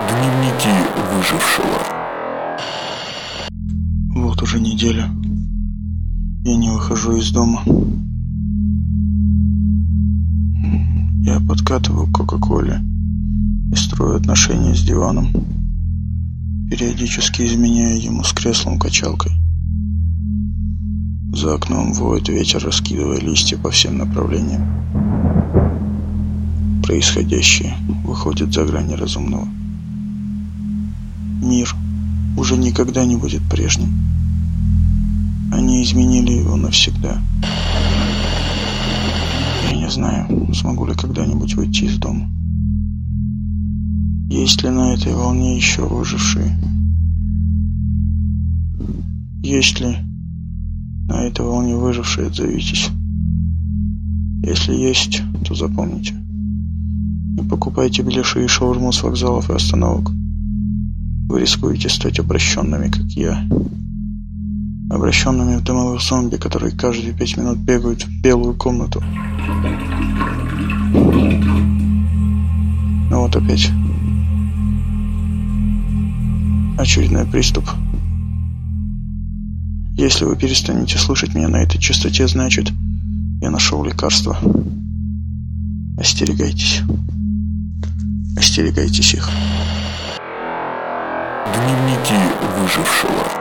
Дневники выжившего. Вот уже неделя. Я не выхожу из дома. Я подкатываю к Кока-Коле и строю отношения с диваном, периодически изменяя ему с креслом-качалкой. За окном воет ветер, раскидывая листья по всем направлениям. Происходящее выходит за грани разумного. Мир уже никогда не будет прежним. Они изменили его навсегда. Я не знаю, смогу ли когда-нибудь выйти из дома. Есть ли на этой волне еще выжившие? Есть ли на этой волне выжившие, отзовитесь. Если есть, то запомните. Не покупайте беляши и шаурму с вокзалов и остановок. Вы рискуете стать обращенными, как я. Обращенными в дымовых зомби, которые каждые пять минут бегают в белую комнату. Ну вот опять. Очередной приступ. Если вы перестанете слушать меня на этой частоте, значит, я нашел лекарство. Остерегайтесь. Остерегайтесь их. Дневники выжившего.